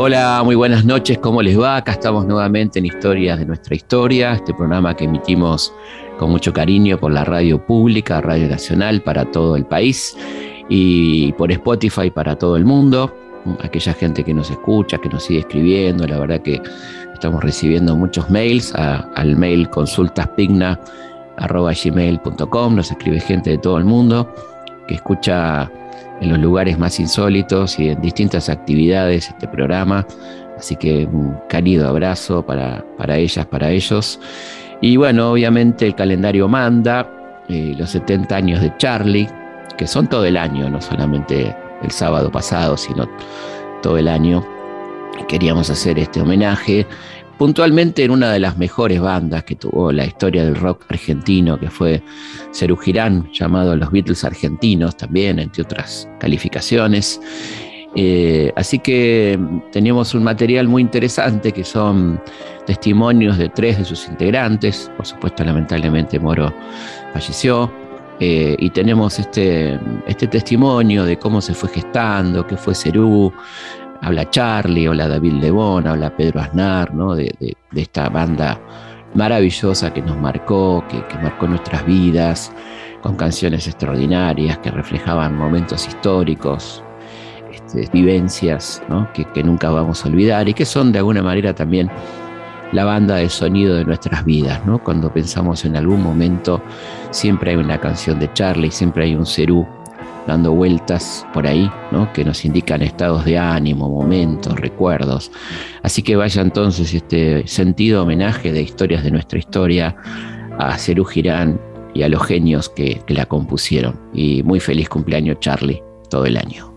Hola, muy buenas noches, ¿cómo les va? Acá estamos nuevamente en Historias de nuestra historia, este programa que emitimos con mucho cariño por la radio pública, Radio Nacional para todo el país y por Spotify para todo el mundo. Aquella gente que nos escucha, que nos sigue escribiendo, la verdad que estamos recibiendo muchos mails al mail consultaspigna.gmail.com, nos escribe gente de todo el mundo que escucha en los lugares más insólitos y en distintas actividades este programa. Así que un cálido abrazo para, para ellas, para ellos. Y bueno, obviamente el calendario manda eh, los 70 años de Charlie, que son todo el año, no solamente el sábado pasado, sino todo el año. Queríamos hacer este homenaje puntualmente en una de las mejores bandas que tuvo la historia del rock argentino, que fue Cerú Girán, llamado Los Beatles Argentinos también, entre otras calificaciones. Eh, así que teníamos un material muy interesante que son testimonios de tres de sus integrantes. Por supuesto, lamentablemente Moro falleció. Eh, y tenemos este, este testimonio de cómo se fue gestando, qué fue Cerú, habla Charlie, habla David Lebón, habla Pedro Aznar, ¿no? de, esta banda maravillosa que nos marcó, que, marcó nuestras vidas, con canciones extraordinarias que reflejaban momentos históricos, este, vivencias que, que, nunca vamos a olvidar y que son de alguna manera también la banda de sonido de nuestras vidas. ¿no? Cuando pensamos en algún momento, siempre hay una canción de Charlie, siempre hay un Cerú dando vueltas por ahí, ¿no? que nos indican estados de ánimo, momentos, recuerdos. Así que vaya entonces este sentido homenaje de historias de nuestra historia a Cerú Girán y a los genios que, que la compusieron. Y muy feliz cumpleaños Charlie todo el año.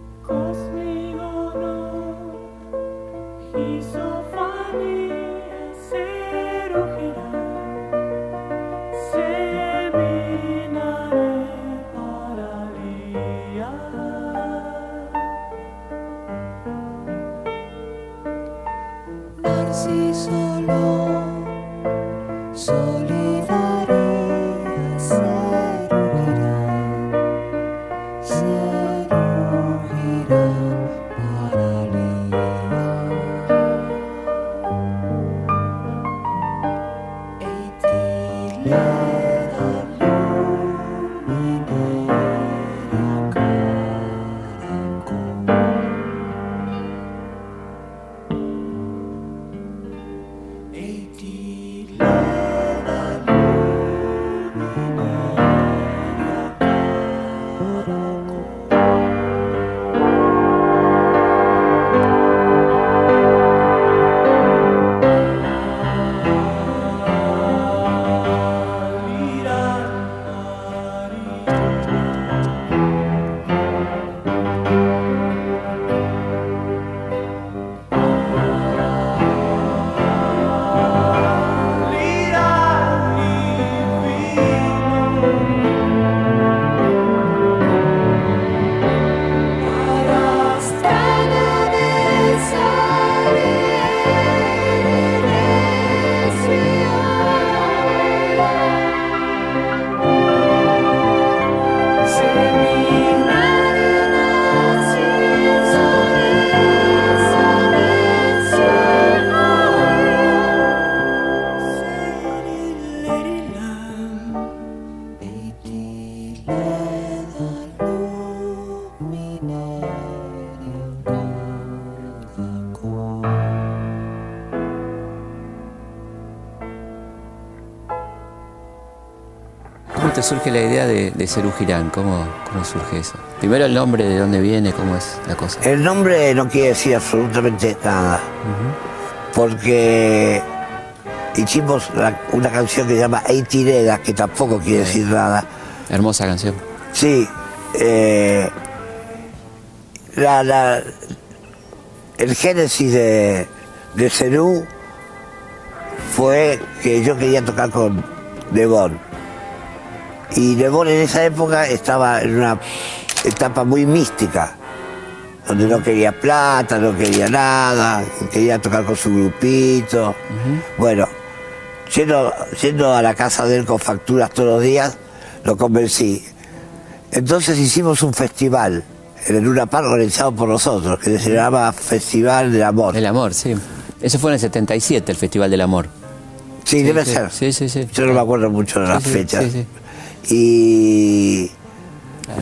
Surge la idea de, de Cerú Girán? ¿Cómo, ¿Cómo, surge eso? Primero el nombre, de dónde viene, cómo es la cosa. El nombre no quiere decir absolutamente nada. Porque hicimos una canción que se llama Eitireda, que tampoco quiere decir nada. Hermosa canción. Sí. Eh, la, el génesis de, de Cerú fue que yo quería tocar con Devon y Lebón en esa época estaba en una etapa muy mística, donde no quería plata, no quería nada, quería tocar con su grupito. Bueno, yendo, a la casa de él con facturas todos los días, lo convencí. Entonces hicimos un festival en el Luna Park organizado por nosotros, que se llama Festival del Amor. El amor, sí. Eso fue en el 77, el Festival del Amor. Sí, debe sí, ser. sí, sí, sí. Yo no me acuerdo mucho de las Sí, sí, fechas. Y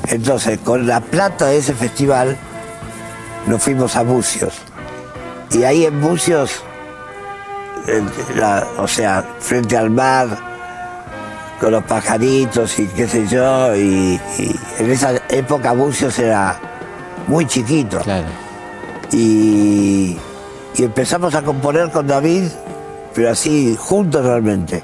entonces, con la plata de ese festival, nos fuimos a Bucios. Y ahí en Bucios, en la- o sea, frente al mar, con los pajaritos y qué sé yo, y, y en esa época Bucios era muy chiquito. Claro. Y, y empezamos a componer con David, pero así, juntos realmente.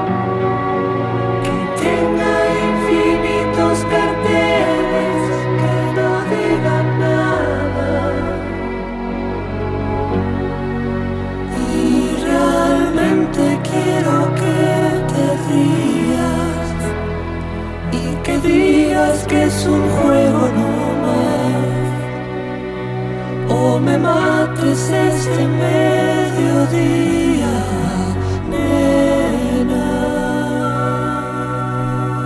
digas que es un juego no más. O me mates este mediodía, nena.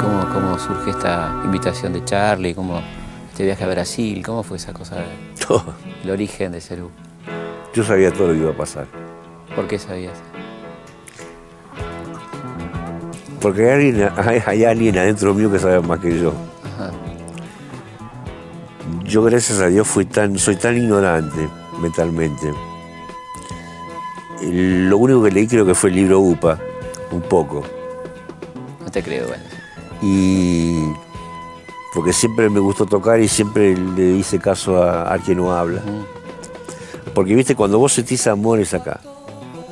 ¿Cómo, ¿Cómo surge esta invitación de Charlie? ¿Cómo este viaje a Brasil? ¿Cómo fue esa cosa? El origen de Cerú. Yo sabía todo lo que iba a pasar. ¿Por qué sabías? Porque hay alguien, hay, hay alguien adentro mío que sabe más que yo. Yo, gracias a Dios, fui tan, soy tan ignorante mentalmente. Lo único que leí creo que fue el libro UPA, un poco. No te creo, bueno. Y porque siempre me gustó tocar y siempre le hice caso a, a quien no habla. Porque viste, cuando vos sentís amor es acá,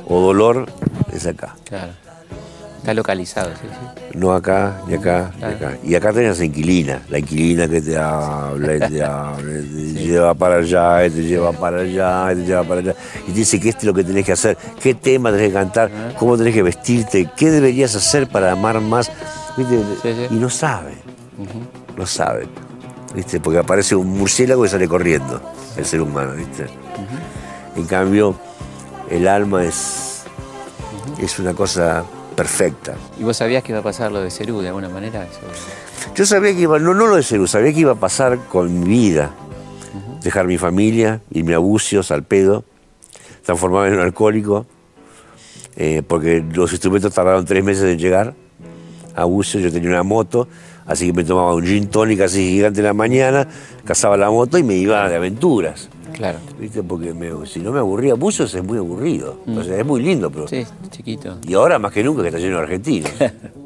o dolor es acá. Claro. Está localizado, sí, sí. No acá, ni acá, ni Claro. acá. Y acá tenés la inquilina, la inquilina que te habla, y te habla, y te lleva para allá, y te lleva para allá, y te lleva para allá. Y te dice que esto es lo que tenés que hacer, qué tema tenés que cantar, cómo tenés que vestirte, qué deberías hacer para amar más. Y no sabe, no sabe. ¿Viste? Porque aparece un murciélago y sale corriendo, el ser humano, ¿viste? En cambio, el alma es, es una cosa perfecta. ¿Y vos sabías que iba a pasar lo de Cerú de alguna manera? Eso- Yo sabía que iba, no, no lo de Cerú, sabía que iba a pasar con mi vida. Dejar mi familia, irme a bucios, al pedo, transformarme en un alcohólico, eh, porque los instrumentos tardaron tres meses en llegar a bucios, yo tenía una moto, así que me tomaba un gin tonic así gigante en la mañana, cazaba la moto y me iba de aventuras. Claro. ¿Viste? Porque me- si no me aburría, bucios es muy aburrido. O sea, es muy lindo, pero. Sí, chiquito. Y ahora más que nunca que está lleno de argentinos.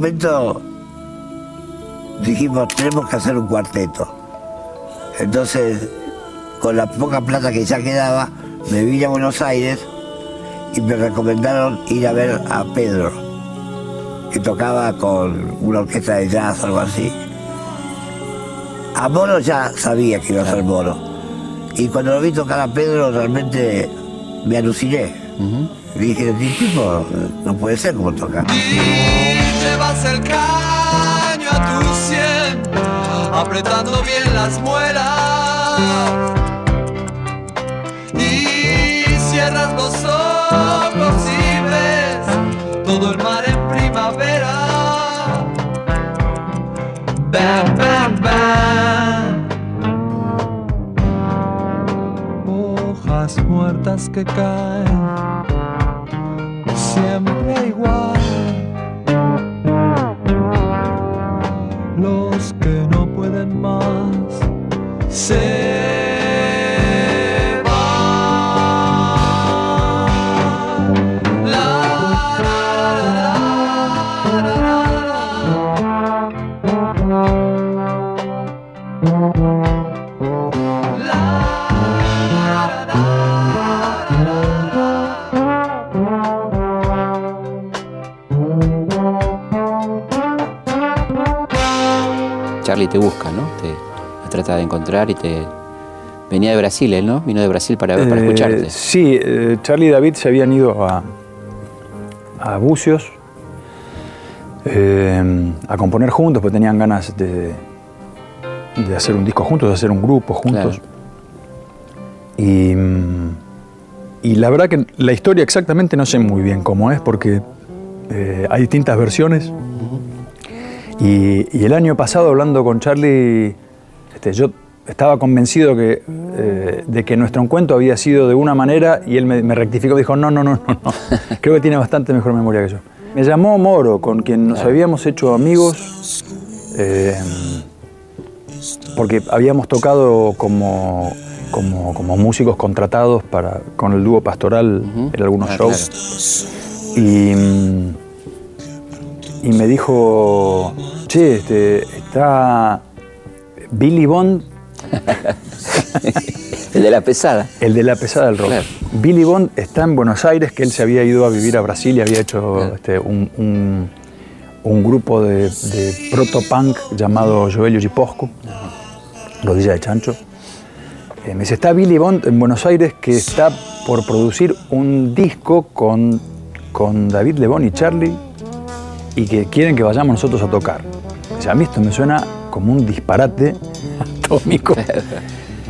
momento dijimos, tenemos que hacer un cuarteto. Entonces, con la poca plata que ya quedaba, me vine a Buenos Aires y me recomendaron ir a ver a Pedro, que tocaba con una orquesta de jazz o algo así. A Moro ya sabía que iba a ser Moro. Y cuando lo vi tocar a Pedro, realmente me aluciné. Dije, "Este tipo no puede ser como toca. Llevas el caño a tu sien, apretando bien las muelas. Y cierras los ojos y ves todo el mar en primavera. Bam, bam, bam. Hojas muertas que caen siempre igual. Se va. Charly te busca, ¿no? De encontrar y te... Venía de Brasil, él, ¿no? Vino de Brasil para, para Eh, escucharte. Sí, eh, Charlie y David se habían ido a, a Bucios eh, a componer juntos, porque tenían ganas de, de hacer un disco juntos, de hacer un grupo juntos. Claro. Y, mm, y la verdad que la historia exactamente no sé muy bien cómo es, porque eh, hay distintas versiones. Y, y el año pasado, hablando con Charlie, este, yo estaba convencido que, eh, de que nuestro encuentro había sido de una manera y él me, me rectificó dijo, no, no, no, no, no. Creo que tiene bastante mejor memoria que yo. Me llamó Moro, con quien nos habíamos hecho amigos, eh, porque habíamos tocado como, como, como músicos contratados para, con el dúo pastoral en algunos Ah, shows. Y, y me dijo, che, este, está Billy Bond, El de la pesada. el de la pesada del rock. Claro. Billy Bond está en Buenos Aires, que él se había ido a vivir a Brasil y había hecho Claro. este, un, un- un grupo de, de proto-punk llamado Joelio Giposco, Rodilla de Chancho. Eh, me dice, está Billy Bond en Buenos Aires que está por producir un disco con, con David Lebón y Charlie y que quieren que vayamos nosotros a tocar. Dice, a mí esto me suena como un disparate atómico.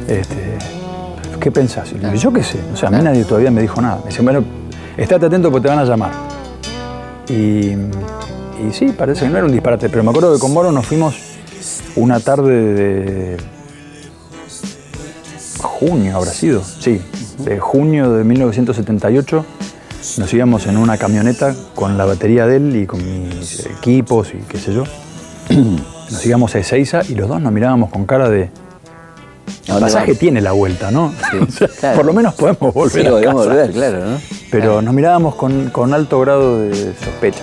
Este, ¿Qué pensás? Y le digo, yo qué sé. O sea, a mí nadie todavía me dijo nada. Me dice, bueno, estate atento porque te van a llamar. Y, y sí, parece que no era un disparate, pero me acuerdo que con Moro nos fuimos una tarde de junio, habrá sido, sí, de junio de 1978. Nos íbamos en una camioneta con la batería de él y con mis equipos y qué sé yo. Nos íbamos a Ezeiza y los dos nos mirábamos con cara de... El pasaje vamos? tiene la vuelta, ¿no? Sí, O sea, claro. Por lo menos podemos volver Sí, a casa. volver, claro, ¿no? Pero nos mirábamos con, con alto grado de sospecha.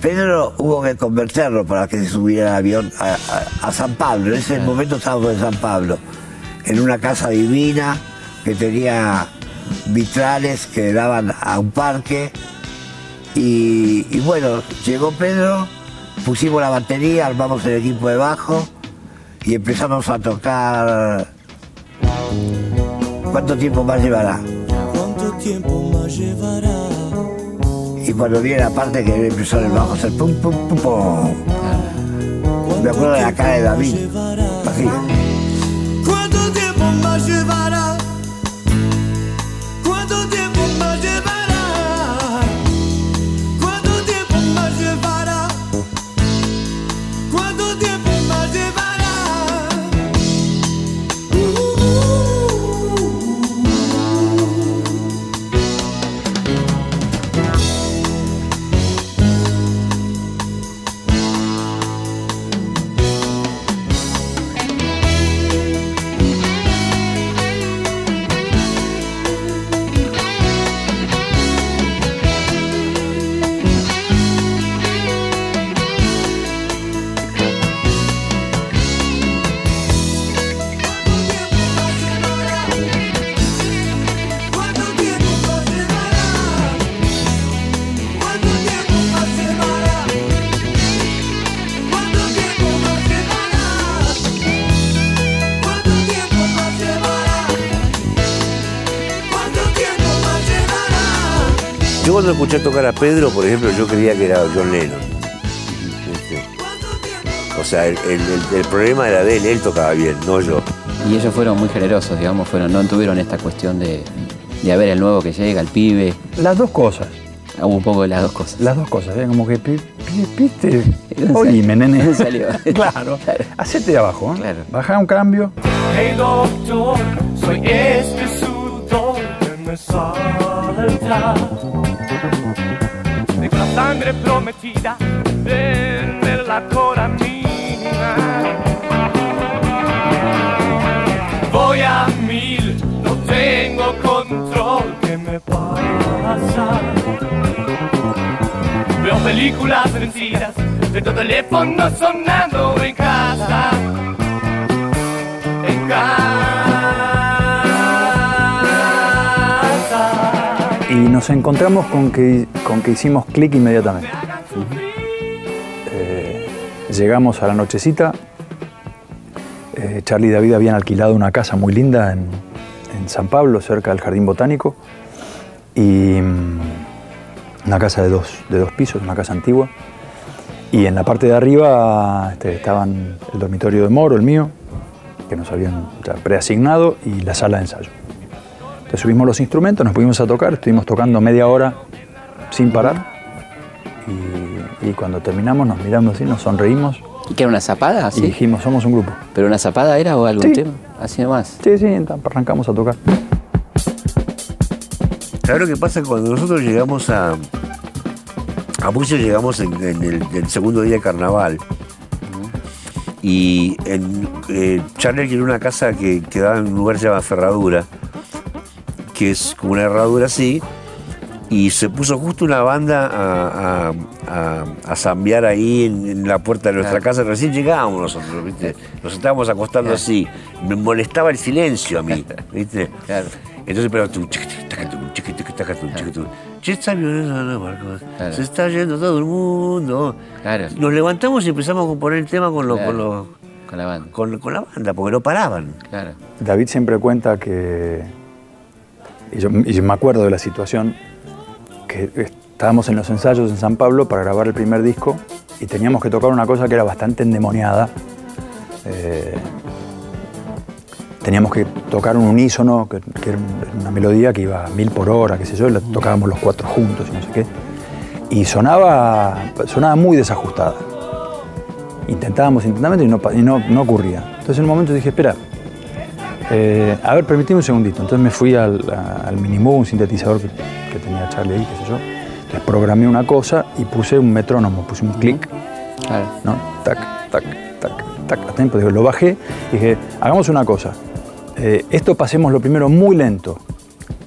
Pedro hubo que convencerlo para que se subiera al avión a, a- a San Pablo. En ese momento estábamos en San Pablo, en una casa divina que tenía vitrales que daban a un parque. Y, y bueno, llegó Pedro, pusimos la batería, armamos el equipo de bajo y empezamos a tocar. ¿Cuánto tiempo más llevará? ¿Cuánto tiempo más llevará? Y cuando viene la parte que empezó el bajo hacer pum pum pum pum. Me acuerdo de la cara de David. Así. ¿Cuánto tiempo más llevará? Cuando escuché tocar a Pedro, por ejemplo, yo creía que era John Lennon. ¿Viste? O sea, el, el- el- el problema era de él, él tocaba bien, no yo. Y ellos fueron muy generosos, digamos, fueron, no tuvieron esta cuestión de, De a ver el nuevo que llega, el pibe. Las dos cosas. Hago un poco de las dos cosas. Las dos cosas, ¿eh? como que. ¿Dónde Oíme, salió? nene. ¿Dónde salió? claro. Hacete de abajo, ¿eh? Claro. Baja un cambio. Hey doctor, soy este sudor que me salta. Tengo la sangre prometida en la coramina. Voy a mil, no tengo control. ¿Qué me pasa? Veo películas vencidas, tengo teléfono sonando en casa en casa. Nos encontramos con que, con que hicimos clic inmediatamente. Eh, llegamos a la nochecita. Eh, Charlie y David habían alquilado una casa muy linda en, en San Pablo, cerca del Jardín Botánico. Y mm, una casa de dos, de dos pisos, una casa antigua. Y en la parte de arriba este, estaban el dormitorio de Moro, el mío, que nos habían preasignado, y la sala de ensayo. Entonces subimos los instrumentos, nos pusimos a tocar, estuvimos tocando media hora sin parar. Y, y cuando terminamos nos miramos así, nos sonreímos ¿Y que era una zapada? y ¿Así? dijimos, somos un grupo. ¿Pero una zapada era o algún Sí. tema? Así nomás. Sí, sí, entonces arrancamos a tocar. ¿Sabes lo que pasa cuando nosotros llegamos a. A muchos llegamos en, en el, el segundo día de carnaval. Y en, eh, Charlie alquiló una casa que quedaba en un lugar que se llama Ferradura, que es como una herradura así, y se puso justo una banda a, a, a- a zambear ahí en, en la puerta de nuestra casa. Recién llegábamos nosotros, ¿viste? Nos estábamos acostando así. Me molestaba el silencio a mí, ¿viste? Claro. Entonces, pero tú. Se está yendo todo el mundo. Claro. Nos levantamos y empezamos a componer el tema con, lo- Claro. con, lo- Con la banda. con, con la banda, porque no paraban. Claro. David siempre cuenta que, y yo, me acuerdo de la situación, que estábamos en los ensayos en San Pablo para grabar el primer disco y teníamos que tocar una cosa que era bastante endemoniada. Eh, teníamos que tocar un unísono, que, era un- una melodía que iba a mil por hora, qué sé yo, y la tocábamos los cuatro juntos y no sé qué. Y sonaba, sonaba muy desajustada. Intentábamos, intentábamos y no, y no, no ocurría. Entonces en un momento dije, espera, eh, a ver, permitime un segundito. Entonces me fui al, al Minimoog, un sintetizador que, que tenía Charlie ahí, qué sé yo. Entonces programé una cosa y puse un metrónomo, puse un clic, Claro. ¿no? Tac, tac, tac, tac, a tiempo. Digo, lo bajé y dije, hagamos una cosa. Eh, esto pasemos lo primero muy lento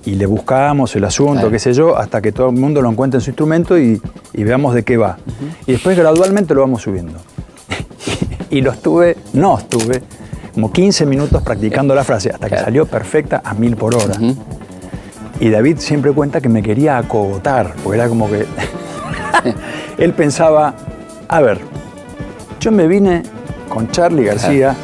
y le buscamos el asunto, Claro. qué sé yo, hasta que todo el mundo lo encuentre en su instrumento y, y veamos de qué va. Y después gradualmente lo vamos subiendo. y lo estuve, no estuve, como 15 minutos practicando la frase hasta que salió perfecta a mil por hora. Y David siempre cuenta que me quería acogotar, porque era como que él pensaba, a ver, yo me vine con Charlie García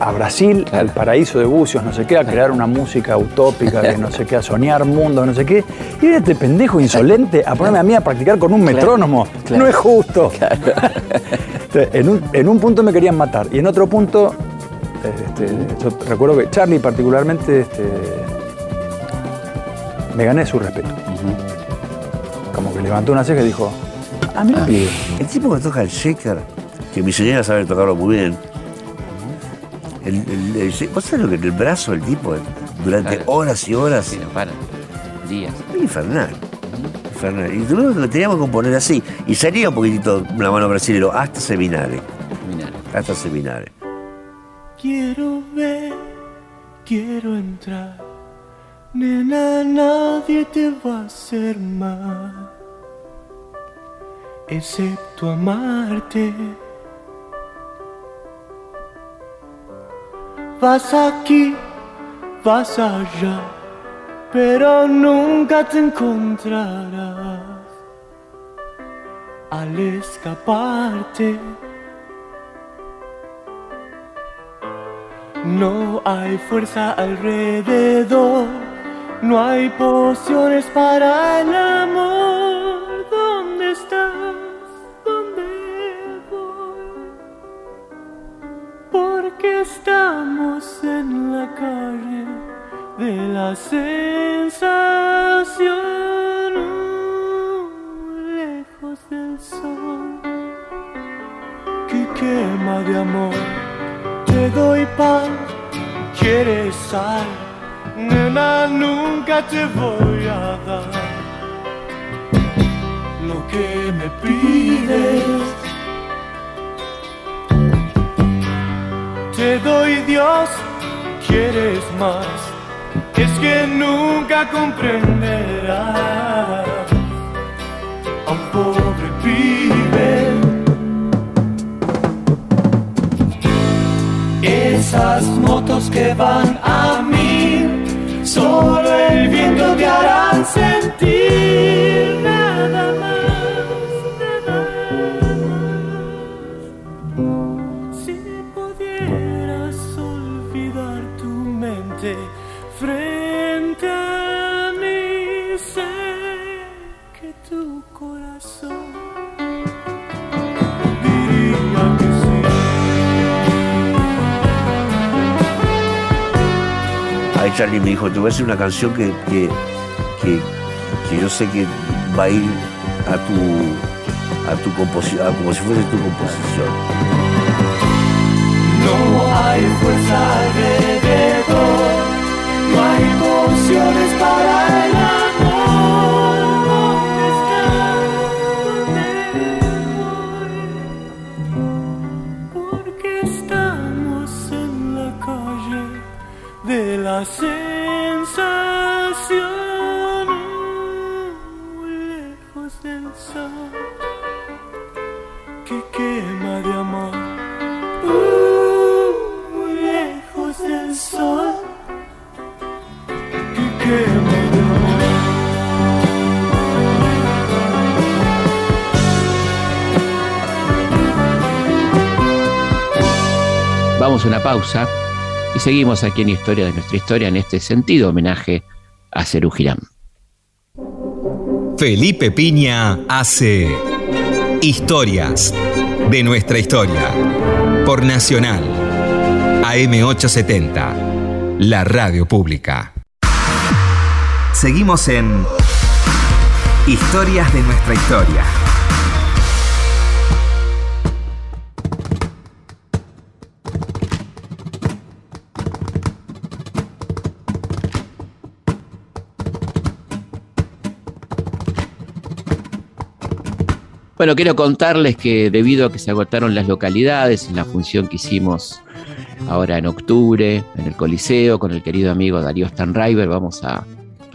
a Brasil, Claro. al paraíso de Bucios, no sé qué, a crear una música utópica, que no sé qué, a soñar mundo, no sé qué. Y viene este pendejo insolente a ponerme a mí a practicar con un metrónomo. claro. No es justo. Entonces, en, un, en un punto me querían matar y en otro punto, este, yo recuerdo que Charlie particularmente este, me gané su respeto. Como que levantó una ceja y dijo, a mí pibe. El tipo que toca el shaker, que mi señora sabe tocarlo muy bien. El, el- el ¿Vos sabés lo que el brazo del tipo durante Claro. horas y horas? Sí, no paran. Días. Infernal. Infernal. Y tuvimos que lo teníamos que componer así. Y salía un poquitito la mano brasilero hasta seminare. Terminar. Hasta seminare. Quiero ver, quiero entrar. Nena, nadie te va a hacer mal. Excepto amarte. Vas aquí, vas allá, pero nunca te encontrarás. Al escaparte. No hay fuerza alrededor, no hay pociones para el amor. ¿Dónde estás? ¿Dónde voy? Porque estamos en la calle de la sensación lejos del sol que quema de amor. Te doy pan, quieres sal, nena, nunca te voy a dar lo que me pides. Te doy Dios, quieres más, es que nunca comprenderás a un pobre pibe. Esas motos que van a mí, solo el viento te harán sentir Ahí Charlie me dijo, te voy a hacer una canción que, que, que, que yo sé que va a ir a tu, a tu composición, como si fuese tu composición. No hay fuerza alrededor, no hay pociones para el Pausa y seguimos aquí en Historia de nuestra historia en este sentido homenaje a Cerú Girán. Felipe Piña hace Historias de nuestra historia por Nacional AM870, la radio pública. Seguimos en Historias de nuestra historia. Bueno, quiero contarles que debido a que se agotaron las localidades en la función que hicimos ahora en octubre en el Coliseo con el querido amigo Darío Stanriver, vamos a,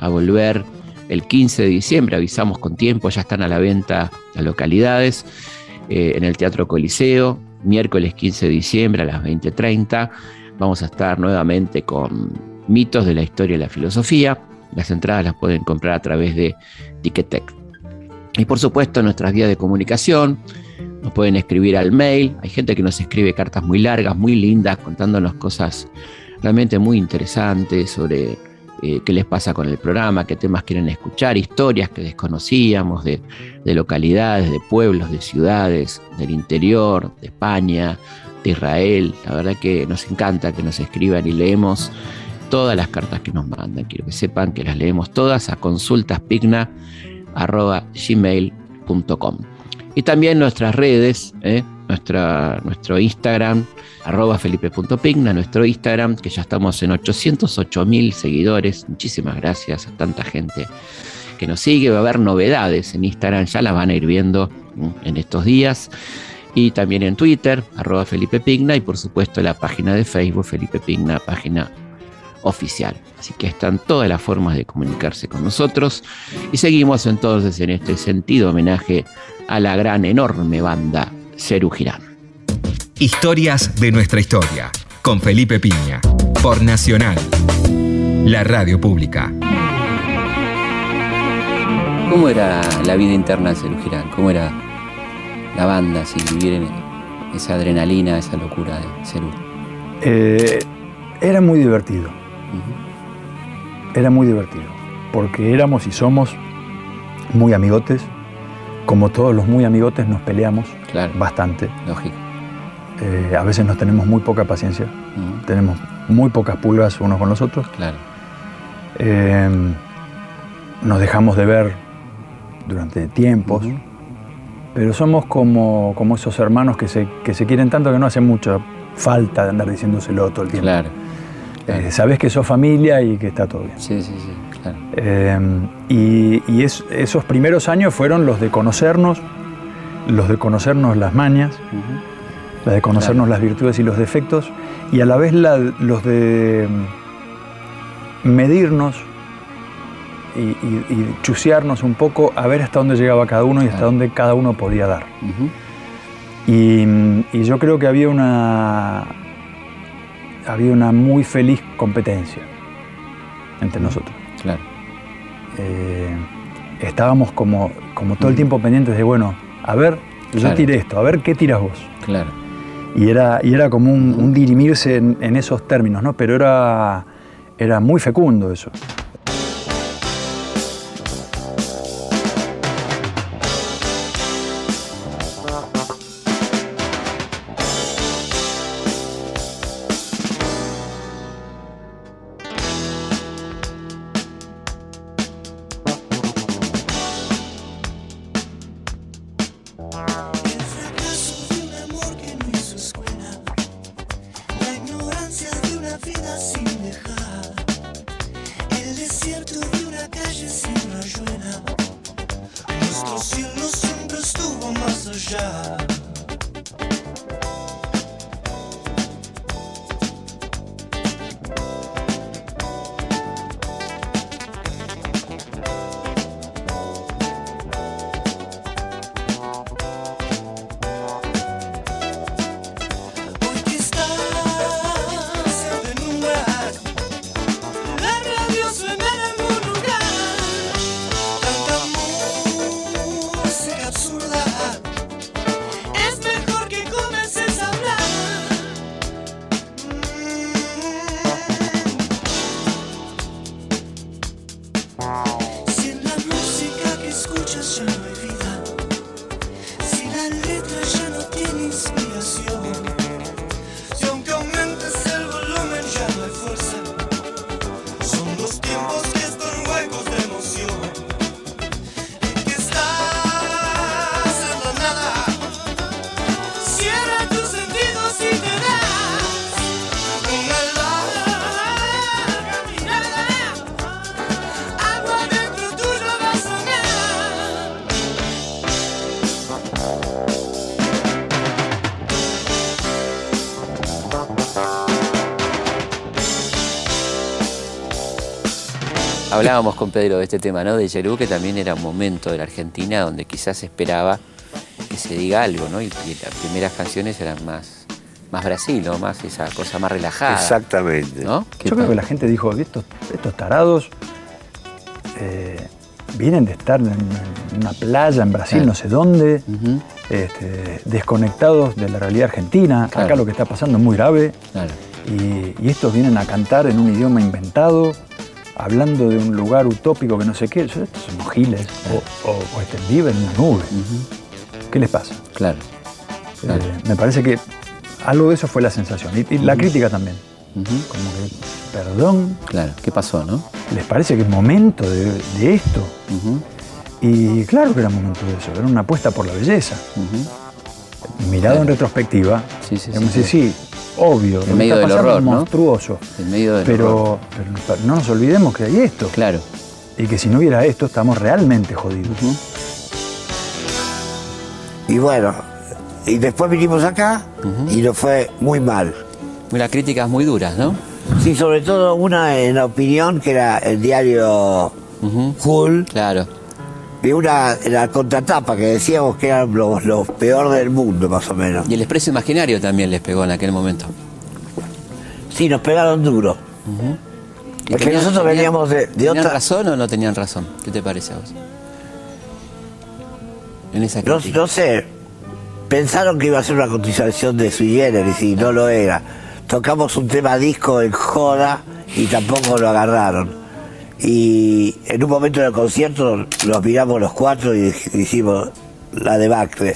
volver el 15 de diciembre, avisamos con tiempo, ya están a la venta las localidades eh, en el Teatro Coliseo, miércoles 15 de diciembre a las 20.30. Vamos a estar nuevamente con mitos de la historia y la filosofía. Las entradas las pueden comprar a través de Ticketek. Y por supuesto nuestras vías de comunicación, nos pueden escribir al mail, hay gente que nos escribe cartas muy largas, muy lindas, contándonos cosas realmente muy interesantes sobre eh, qué les pasa con el programa, qué temas quieren escuchar, historias que desconocíamos de, de localidades, de pueblos, de ciudades, del interior, de España, de Israel. La verdad que nos encanta que nos escriban y leemos todas las cartas que nos mandan. Quiero que sepan que las leemos todas a consultaspigna.gmail.com. Y también nuestras redes, ¿eh? Nuestra, nuestro Instagram, arroba felipe.pigna, nuestro Instagram, que ya estamos en 808 mil seguidores. Muchísimas gracias a tanta gente que nos sigue. Va a haber novedades en Instagram, ya las van a ir viendo en estos días. Y también en Twitter, arroba Felipe Pigna, y por supuesto la página de Facebook, Felipe Pigna, página oficial. Así que están todas las formas de comunicarse con nosotros. Y seguimos entonces en este sentido homenaje a la gran, enorme banda Cerú Girán. Historias de nuestra historia con Felipe Piña por Nacional, la radio pública. ¿Cómo era la vida interna de Cerú Girán? ¿Cómo era la banda, si vivir en esa adrenalina, esa locura de Cerú? Eh, era muy divertido. Era muy divertido. Porque éramos y somos muy amigotes. Como todos los muy amigotes nos peleamos Claro. bastante. Lógico. Eh, a veces nos tenemos muy poca paciencia. Tenemos muy pocas pulgas unos con los otros. Claro. Eh, nos dejamos de ver durante tiempos, pero somos como, como esos hermanos que se, que se quieren tanto que no hace mucho falta de andar diciéndoselo todo el tiempo. Claro. Eh, sabes que sos familia y que está todo bien. Sí, sí, sí, claro. Eh, y y es- esos primeros años fueron los de conocernos, los de conocernos las mañas, la de conocernos Claro. las virtudes y los defectos, y a la vez la- los de mm, medirnos y, y- un poco a ver hasta dónde llegaba cada uno y hasta Claro. dónde cada uno podía dar. Y yo creo que había una, había una muy feliz competencia entre nosotros. Claro. Eh, estábamos como, como todo el tiempo pendientes de, bueno, a ver, yo Claro. tiré esto, a ver qué tiras vos. Claro. Y era, y era como un, un dirimirse en, en esos términos, ¿no? Pero era, era muy fecundo eso. Hablábamos con Pedro de este tema, ¿no? De Yerú, que también era un momento de la Argentina donde quizás se esperaba que se diga algo, ¿no? Y, y las primeras canciones eran más, más Brasil, ¿no? Más esa cosa más relajada. Exactamente. ¿No? Yo creo que la gente dijo, estos, estos tarados eh, vienen de estar en, una playa en Brasil, Claro. no sé dónde, este, desconectados de la realidad argentina. Claro. Acá lo que está pasando es muy grave. Claro. Y, y estos vienen a cantar en un idioma inventado, hablando de un lugar utópico que no sé qué. Estos son unos giles. O, o, o viven en una nube. ¿Qué les pasa? Claro. Claro. Eh, me parece que algo de eso fue la sensación. Y, y la crítica también. Como que, perdón, Claro. ¿Qué pasó, no? ¿les parece que es momento de, de esto? Y claro que era momento de eso, era una apuesta por la belleza. Mirado Claro. en retrospectiva, Sí, sí, sí, sí, obvio, que medio está del pasando horror, es ¿no? monstruoso. En medio del Pero, horror. pero no nos olvidemos que hay esto. Claro. Y que si no hubiera esto, estamos realmente jodidos. Y bueno, y después vinimos acá y nos fue muy mal. Unas críticas muy duras, ¿no? Sí, sobre todo una en la opinión, que era el diario. Full, Claro. Y una la contratapa que decíamos que eran los, los peor del mundo, más o menos. Y el expreso imaginario también les pegó en aquel momento. Sí, nos pegaron duro. ¿Y Es que nosotros tenían- veníamos de- de ¿Tenían otra- razón o no tenían razón? ¿Qué te parece a vos? En esa No, sé, pensaron que iba a ser una cotización de sui generis y no lo era. Tocamos un tema disco en joda y tampoco lo agarraron. Y en un momento del concierto nos miramos los cuatro y hicimos la debacle.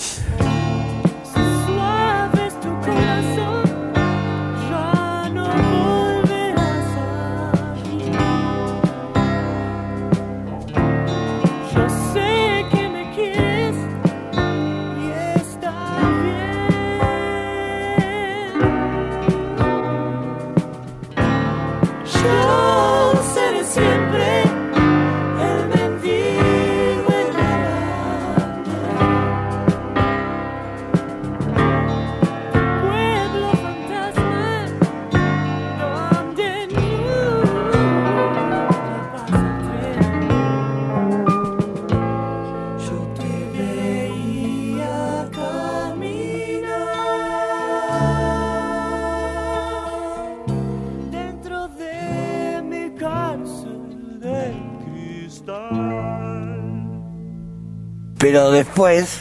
Después,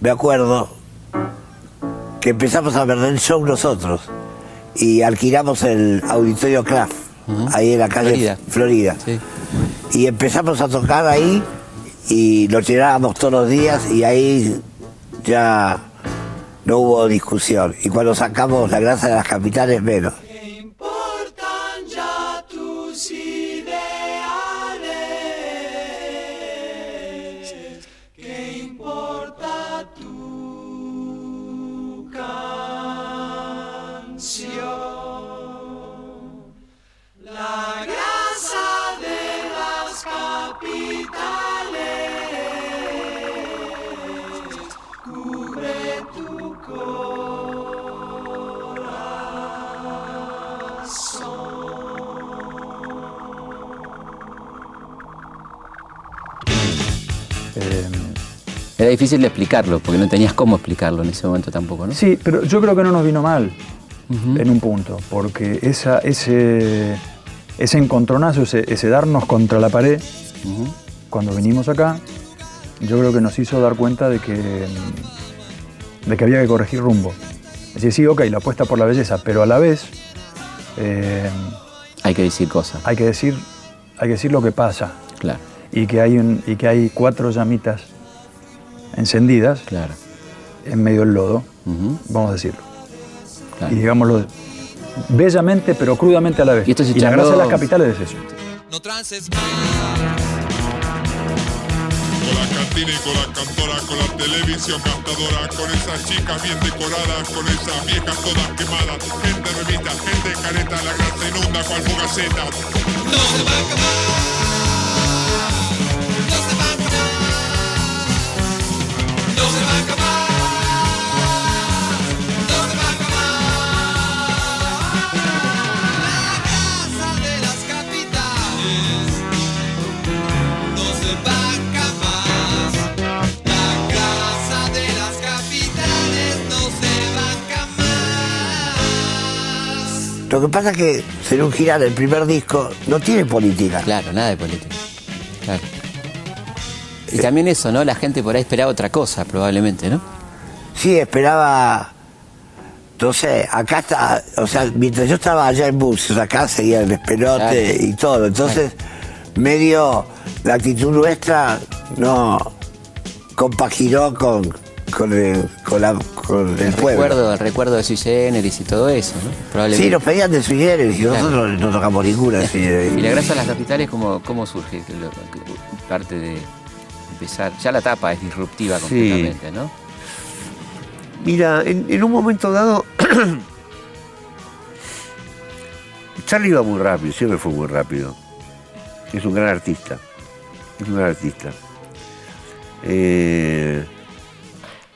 me acuerdo, que empezamos a perder show nosotros y alquilamos el Auditorio Kraft, ahí en la calle Florida. Florida. Sí. Y empezamos a tocar ahí y lo llenábamos todos los días y ahí ya no hubo discusión. Y cuando sacamos la grasa de las capitales, menos. Difícil de explicarlo, porque no tenías cómo explicarlo en ese momento tampoco, ¿no? Sí, pero yo creo que no nos vino mal en un punto, porque esa, ese, ese encontronazo, ese, ese darnos contra la pared, cuando vinimos acá, yo creo que nos hizo dar cuenta de que, de que había que corregir rumbo. Es decir, sí, ok, la apuesta por la belleza, pero a la vez eh, Hay que decir cosas, hay, que decir, hay que decir lo que pasa. Claro, y que hay, un- y que hay cuatro llamitas encendidas claro. en medio del lodo, Ujú, vamos a decirlo. claro. y digámoslo bellamente pero crudamente a la vez. Y esto se la charló- grasa de las capitales es eso. No trances más. Con la cantina y con la cantora, con la televisión gastadora, con esas chicas bien decoradas, con esas viejas todas quemadas, gente remita, gente careta, la grasa inunda cual fugaceta. No se va a acabar. No se va a acabar. Que pasa es que Serún Girán, el primer disco, no tiene política. Claro, nada de política. Claro. Y también eso, ¿no? La gente por ahí esperaba otra cosa, probablemente, ¿no? Sí, esperaba. No sé, acá está. O sea, mientras yo estaba allá en buses, acá seguía el despelote Claro. y todo. Entonces, medio la actitud nuestra no compaginó con, con, el, con, la- con el El pueblo. recuerdo, el recuerdo de Sui Generis y todo eso, ¿no? Probablemente. Sí, nos pedían de Sui Generis y Claro. nosotros no tocamos ninguna de Sui Generis. Y la grasa de las capitales, ¿cómo, cómo surge? Parte de empezar. Ya la tapa es disruptiva completamente, ¿no? Mira, en, en un momento dado, Charlie iba muy rápido, siempre fue muy rápido. Es un gran artista. Es un gran artista. Eh,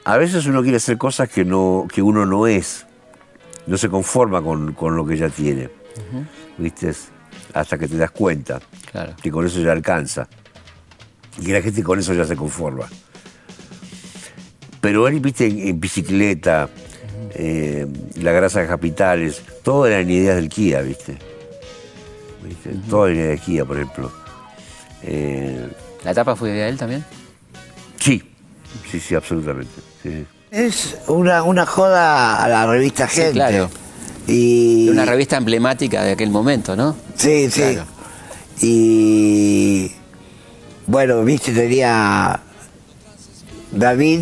a veces uno quiere hacer cosas que, no, que uno no es. No se conforma con, con lo que ya tiene. ¿Viste? Hasta que te das cuenta Claro. que con eso ya alcanza. Y que la gente con eso ya se conforma. Pero él, viste, en, en bicicleta, eh, la grasa de capitales, todo eran ideas del Kia, viste. ¿Viste? Todo era ideas de Kia, por ejemplo. Eh, ¿La tapa fue de él también? Sí, sí, absolutamente. sí. Es una, una joda a la revista Sí, Gente. claro. Y, Una revista emblemática de aquel momento, ¿no? Sí, sí. Claro. Y bueno, viste, tenía David,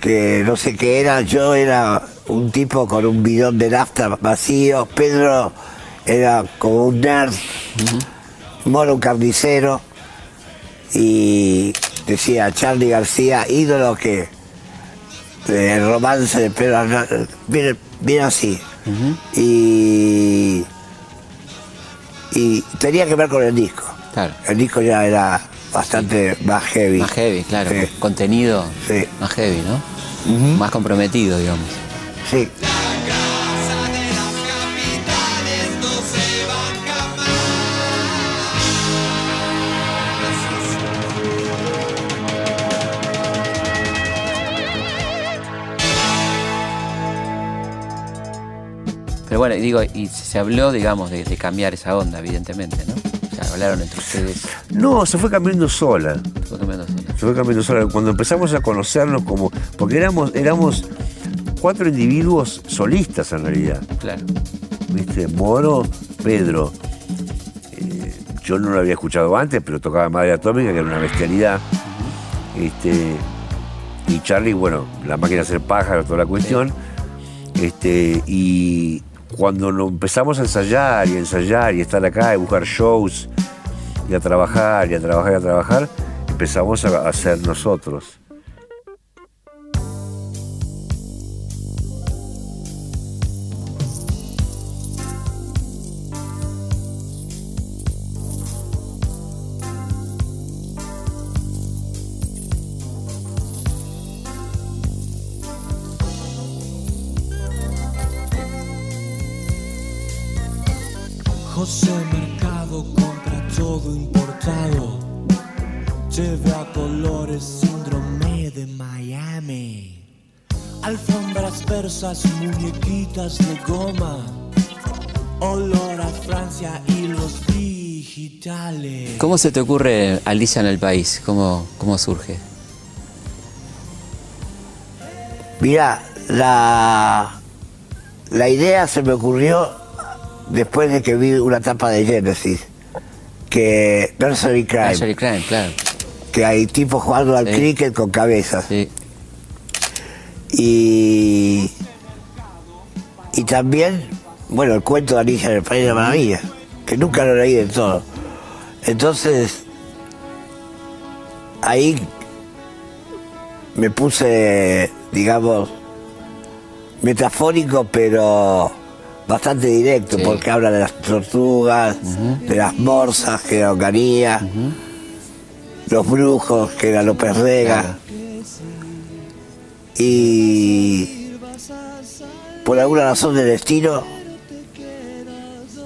que no sé qué era, yo era un tipo con un bidón de nafta vacío, Pedro era como un nerd, Moro un carnicero, y decía Charlie García, ídolo que el romance de Pedro Hernández, viene, viene así. Y y tenía que ver con el disco. Claro. El disco ya era bastante más heavy. Más heavy, claro. Sí. Contenido Sí. más heavy, ¿no? Más comprometido, digamos. Sí. Bueno, y digo, y se habló, digamos, de, de cambiar esa onda, evidentemente, ¿no? O sea, hablaron entre ustedes. No, se fue cambiando sola. Fue cambiando sola. Se fue cambiando sola. Cuando empezamos a conocernos como. Porque éramos, éramos cuatro individuos solistas en realidad. Claro. ¿Viste? Moro, Pedro. eh, yo no lo había escuchado antes, pero tocaba Madre Atómica, que era una bestialidad. Este, y Charlie, bueno, la máquina de hacer pájaros, toda la cuestión. Este, y cuando empezamos a ensayar y ensayar y estar acá y buscar shows y a trabajar y a trabajar y a trabajar, empezamos a hacer nosotros. Se te ocurre Alicia en el país? ¿Cómo, cómo surge? Mira, la, la idea se me ocurrió después de que vi una tapa de Genesis, que Nursery Crime, Nursery Crime, claro. que hay tipos jugando al Sí. cricket con cabezas. Sí. Y, y también, bueno, el cuento de Alicia en el País de la Maravilla, que nunca lo leí del todo. Entonces, ahí me puse, digamos, metafórico, pero bastante directo, Sí. porque habla de las tortugas, de las morsas, que era Ocaría, los brujos, que era López Rega. Claro. Y por alguna razón del destino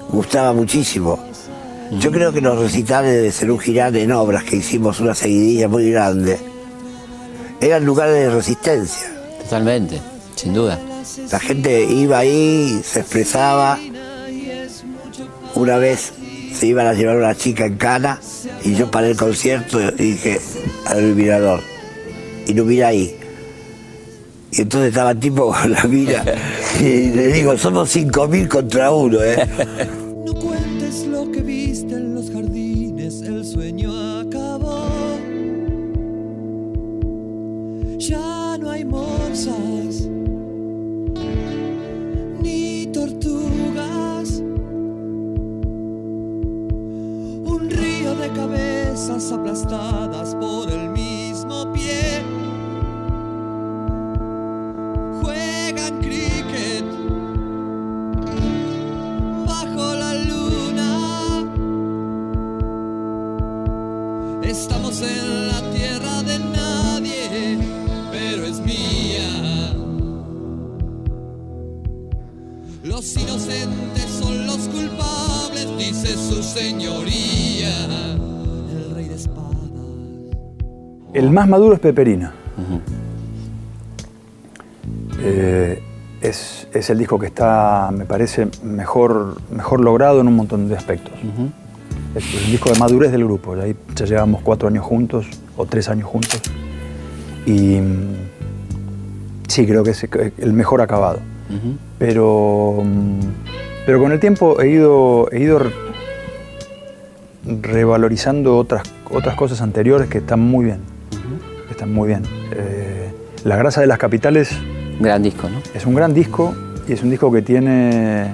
gustaba muchísimo. Yo creo que los recitales de Cerú Girán en obras que hicimos una seguidilla muy grande eran lugares de resistencia. Totalmente, sin duda. La gente iba ahí, se expresaba. Una vez se iban a llevar una chica en cana y yo paré el concierto y dije al iluminador, ilumina ahí. Y entonces estaba el tipo con la mira y le digo, somos 5.000 contra uno, ¿eh? El más maduro es Peperina. Eh, es, es el disco que está, me parece, mejor, mejor logrado en un montón de aspectos. Es el disco de madurez del grupo. Ahí ya llevamos cuatro años juntos, o tres años juntos. Y mm, sí, creo que es el mejor acabado. Pero, mm, pero con el tiempo he ido, he ido re- revalorizando otras, otras cosas anteriores que están muy bien. Están muy bien. Eh, La grasa de las capitales Gran disco, ¿no? es un gran disco y es un disco que tiene,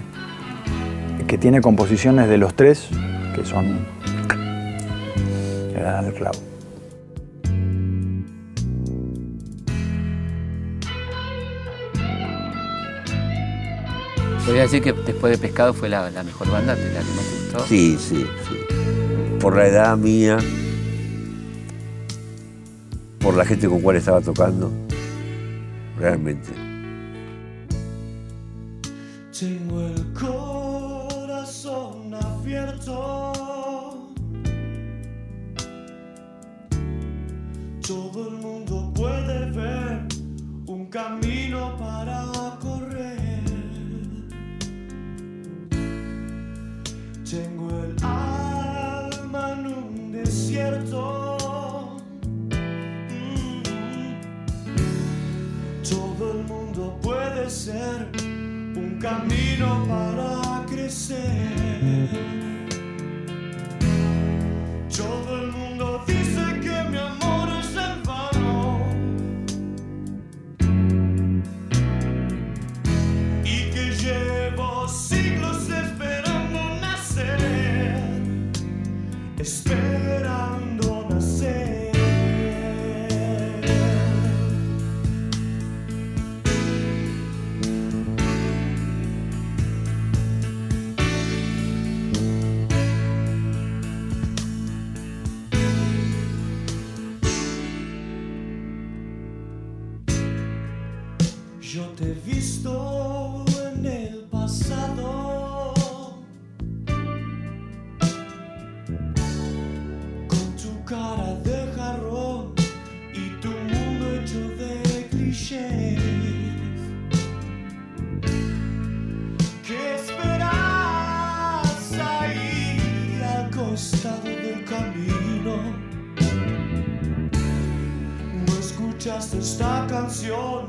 que tiene composiciones de los tres que son. que dan el clavo. Podría decir que después de Pescado fue la, la mejor banda, la que más te gustó. Sí, sí, sí. Por la edad mía, por la gente con cual estaba tocando, realmente. Tengo el corazón abierto. un camino para crecer. canción.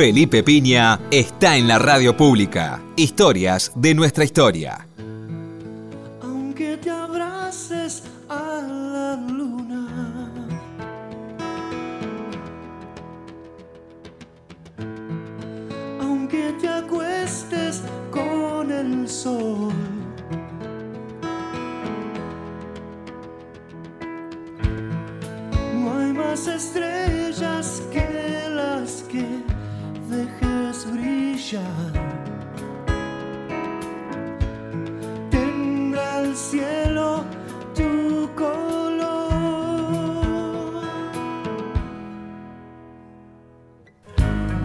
Felipe Piña está en la radio pública. Historias de nuestra historia.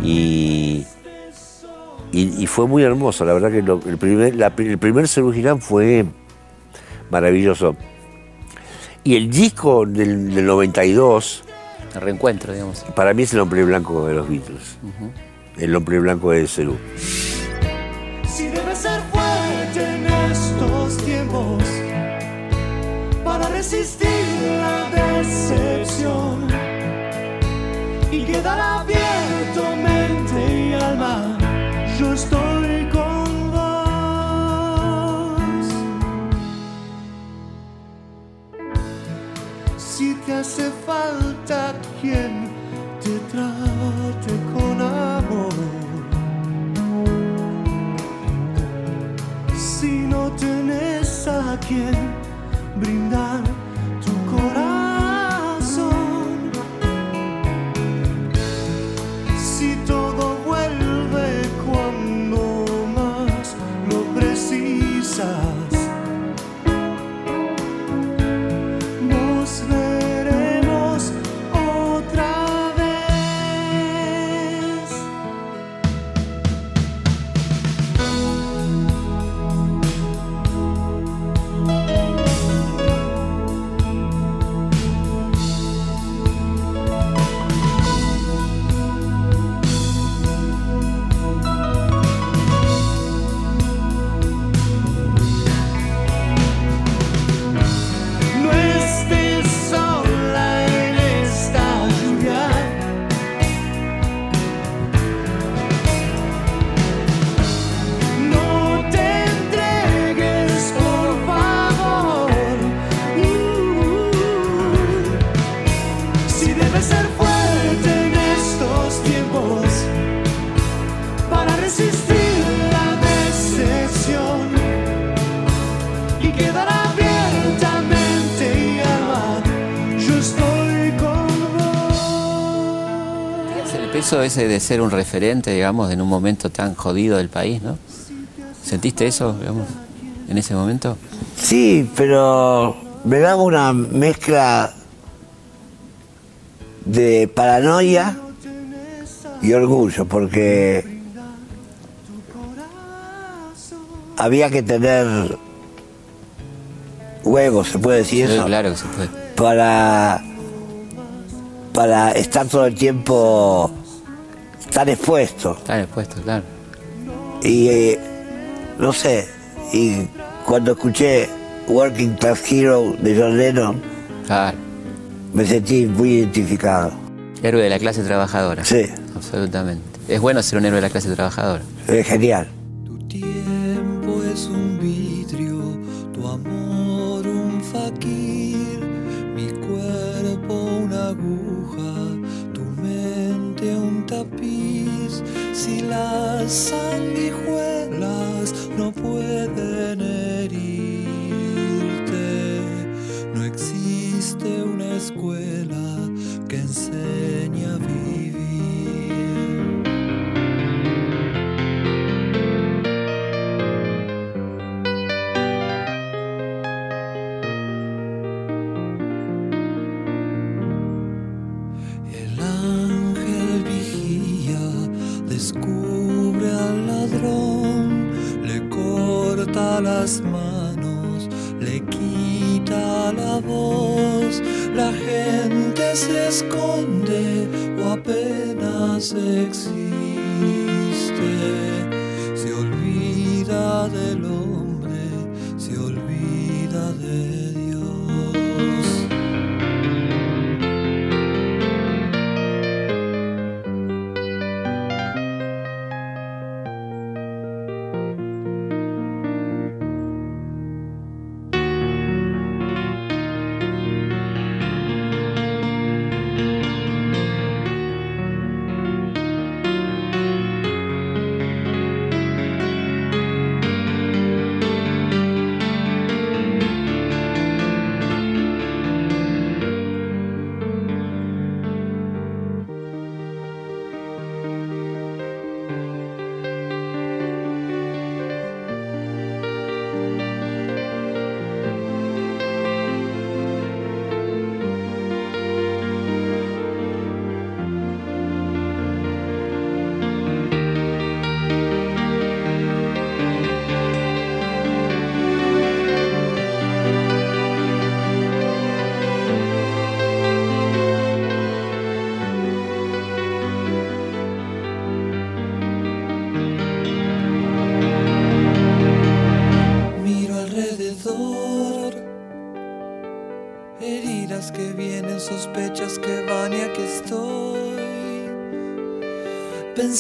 Y, y, y fue muy hermoso, la verdad que lo- el primer, la- el primer fue maravilloso. Y el disco del, del 92, El reencuentro, digamos. para mí es el hombre blanco de los Beatles. El hombre blanco de Cerú. Hace falta quien te trate con amor. si no tenés a quien De ser un referente, digamos, en un momento tan jodido del país, ¿no? ¿Sentiste eso, digamos, en ese momento? Sí, pero me daba una mezcla de paranoia y orgullo, porque había que tener huevos, se puede decir Sí, eso, claro que se puede. para, para estar todo el tiempo tan expuesto. Están expuestos, claro. Y eh, no sé, y cuando escuché Working Class Hero de John Lennon, Claro. me sentí muy identificado. Héroe de la clase trabajadora. Sí. Absolutamente. Es bueno ser un héroe de la clase trabajadora. Es genial. Las sanguijuelas no pueden herirte, no existe una escuela que enseñe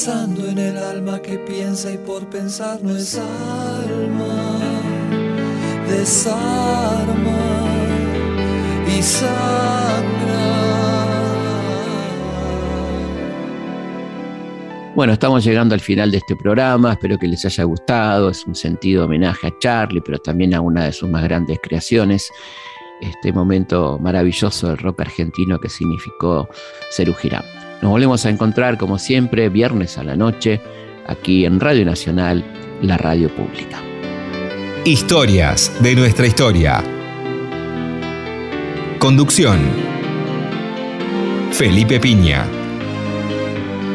Pensando en el alma que piensa y por pensar no es alma. Desarma y sangra. Bueno, estamos llegando al final de este programa, espero que les haya gustado, es un sentido homenaje a Charlie, pero también a una de sus más grandes creaciones, este momento maravilloso del rock argentino que significó Cerú Girán. Nos volvemos a encontrar como siempre viernes a la noche aquí en Radio Nacional, la radio pública. Historias de nuestra historia. Conducción. Felipe Piña.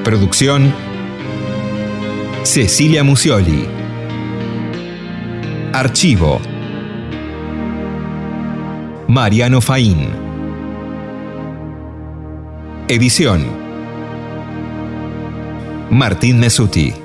Producción. Cecilia Musioli. Archivo. Mariano Faín. Edición. Martín Mesuti.